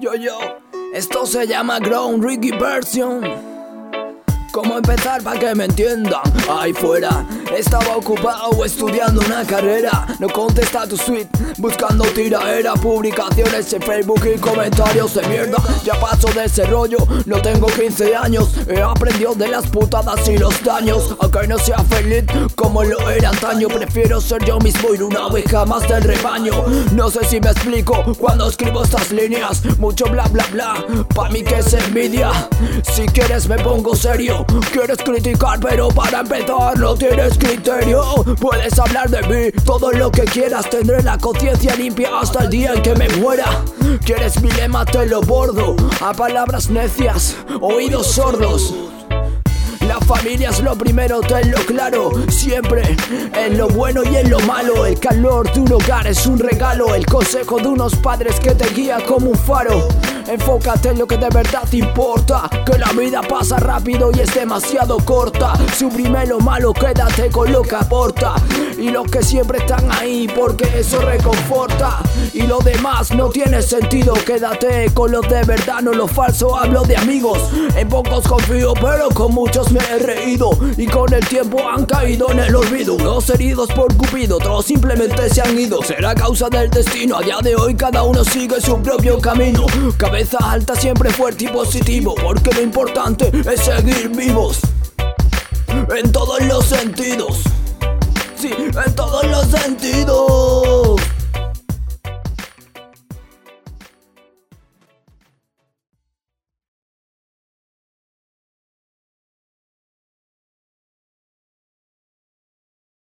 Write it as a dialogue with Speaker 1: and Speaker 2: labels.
Speaker 1: Yo, yo, esto se llama Ground Ricky Version. ¿Cómo empezar para que me entiendan? Ahí fuera, estaba ocupado estudiando una carrera. No contesta tu suite, buscando tiraera, publicaciones en Facebook y comentarios de mierda. Ya paso de ese rollo, no tengo 15 años. He aprendido de las putadas y los daños. Aunque no sea feliz como lo era antaño, prefiero ser yo mismo y una oveja más del rebaño. No sé si me explico cuando escribo estas líneas. Mucho bla bla bla, pa' mí que es envidia. Si quieres, me pongo serio. Quieres criticar pero para empezar no tienes criterio. Puedes hablar de mí todo lo que quieras. Tendré la conciencia limpia hasta el día en que me muera. Quieres mi lema te lo bordo A palabras necias, oídos sordos familia es lo primero, tenlo claro. Siempre en lo bueno y en lo malo. El calor de un hogar es un regalo. El consejo de unos padres que te guía como un faro. Enfócate en lo que de verdad te importa. Que la vida pasa rápido y es demasiado corta. Suprime lo malo, quédate con lo que aporta. Y los que siempre están ahí porque eso reconforta. Y lo demás no tiene sentido. Quédate con lo de verdad, no lo falso. Hablo de amigos. En pocos confío, pero con muchos me he reído. Y con el tiempo han caído en el olvido. Unos heridos por Cupido, otros simplemente se han ido. Será causa del destino. A día de hoy cada uno sigue su propio camino cabeza alta, siempre fuerte y positivo, porque lo importante es seguir vivos. En todos los sentidos. Sí,